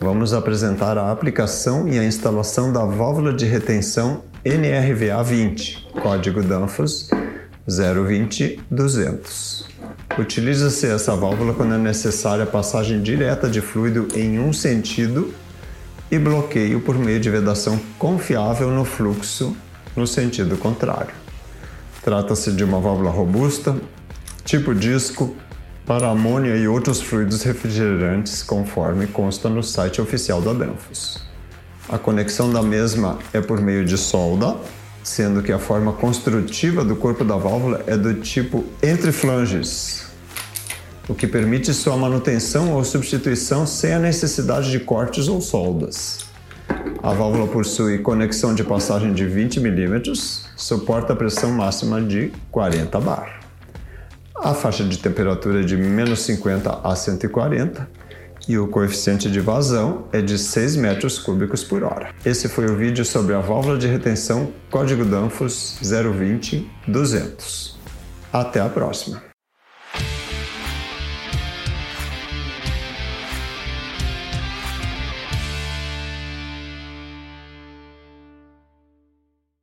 vamos apresentar a aplicação e a instalação da válvula de retenção NRVA 20, código Danfoss 020-200. Utiliza-se essa válvula quando é necessária a passagem direta de fluido em um sentido e bloqueio por meio de vedação confiável no fluxo no sentido contrário. Trata-se de uma válvula robusta, tipo disco, para amônia e outros fluidos refrigerantes, conforme consta no site oficial da Danfoss. A conexão da mesma é por meio de solda, sendo que a forma construtiva do corpo da válvula é do tipo entre flanges, o que permite sua manutenção ou substituição sem a necessidade de cortes ou soldas. A válvula possui conexão de passagem de 20 mm, suporta a pressão máxima de 40 bar. A faixa de temperatura é de menos 50 a 140 e o coeficiente de vazão é de 6 metros cúbicos por hora. Esse foi o vídeo sobre a válvula de retenção código Danfoss 020 200. Até a próxima!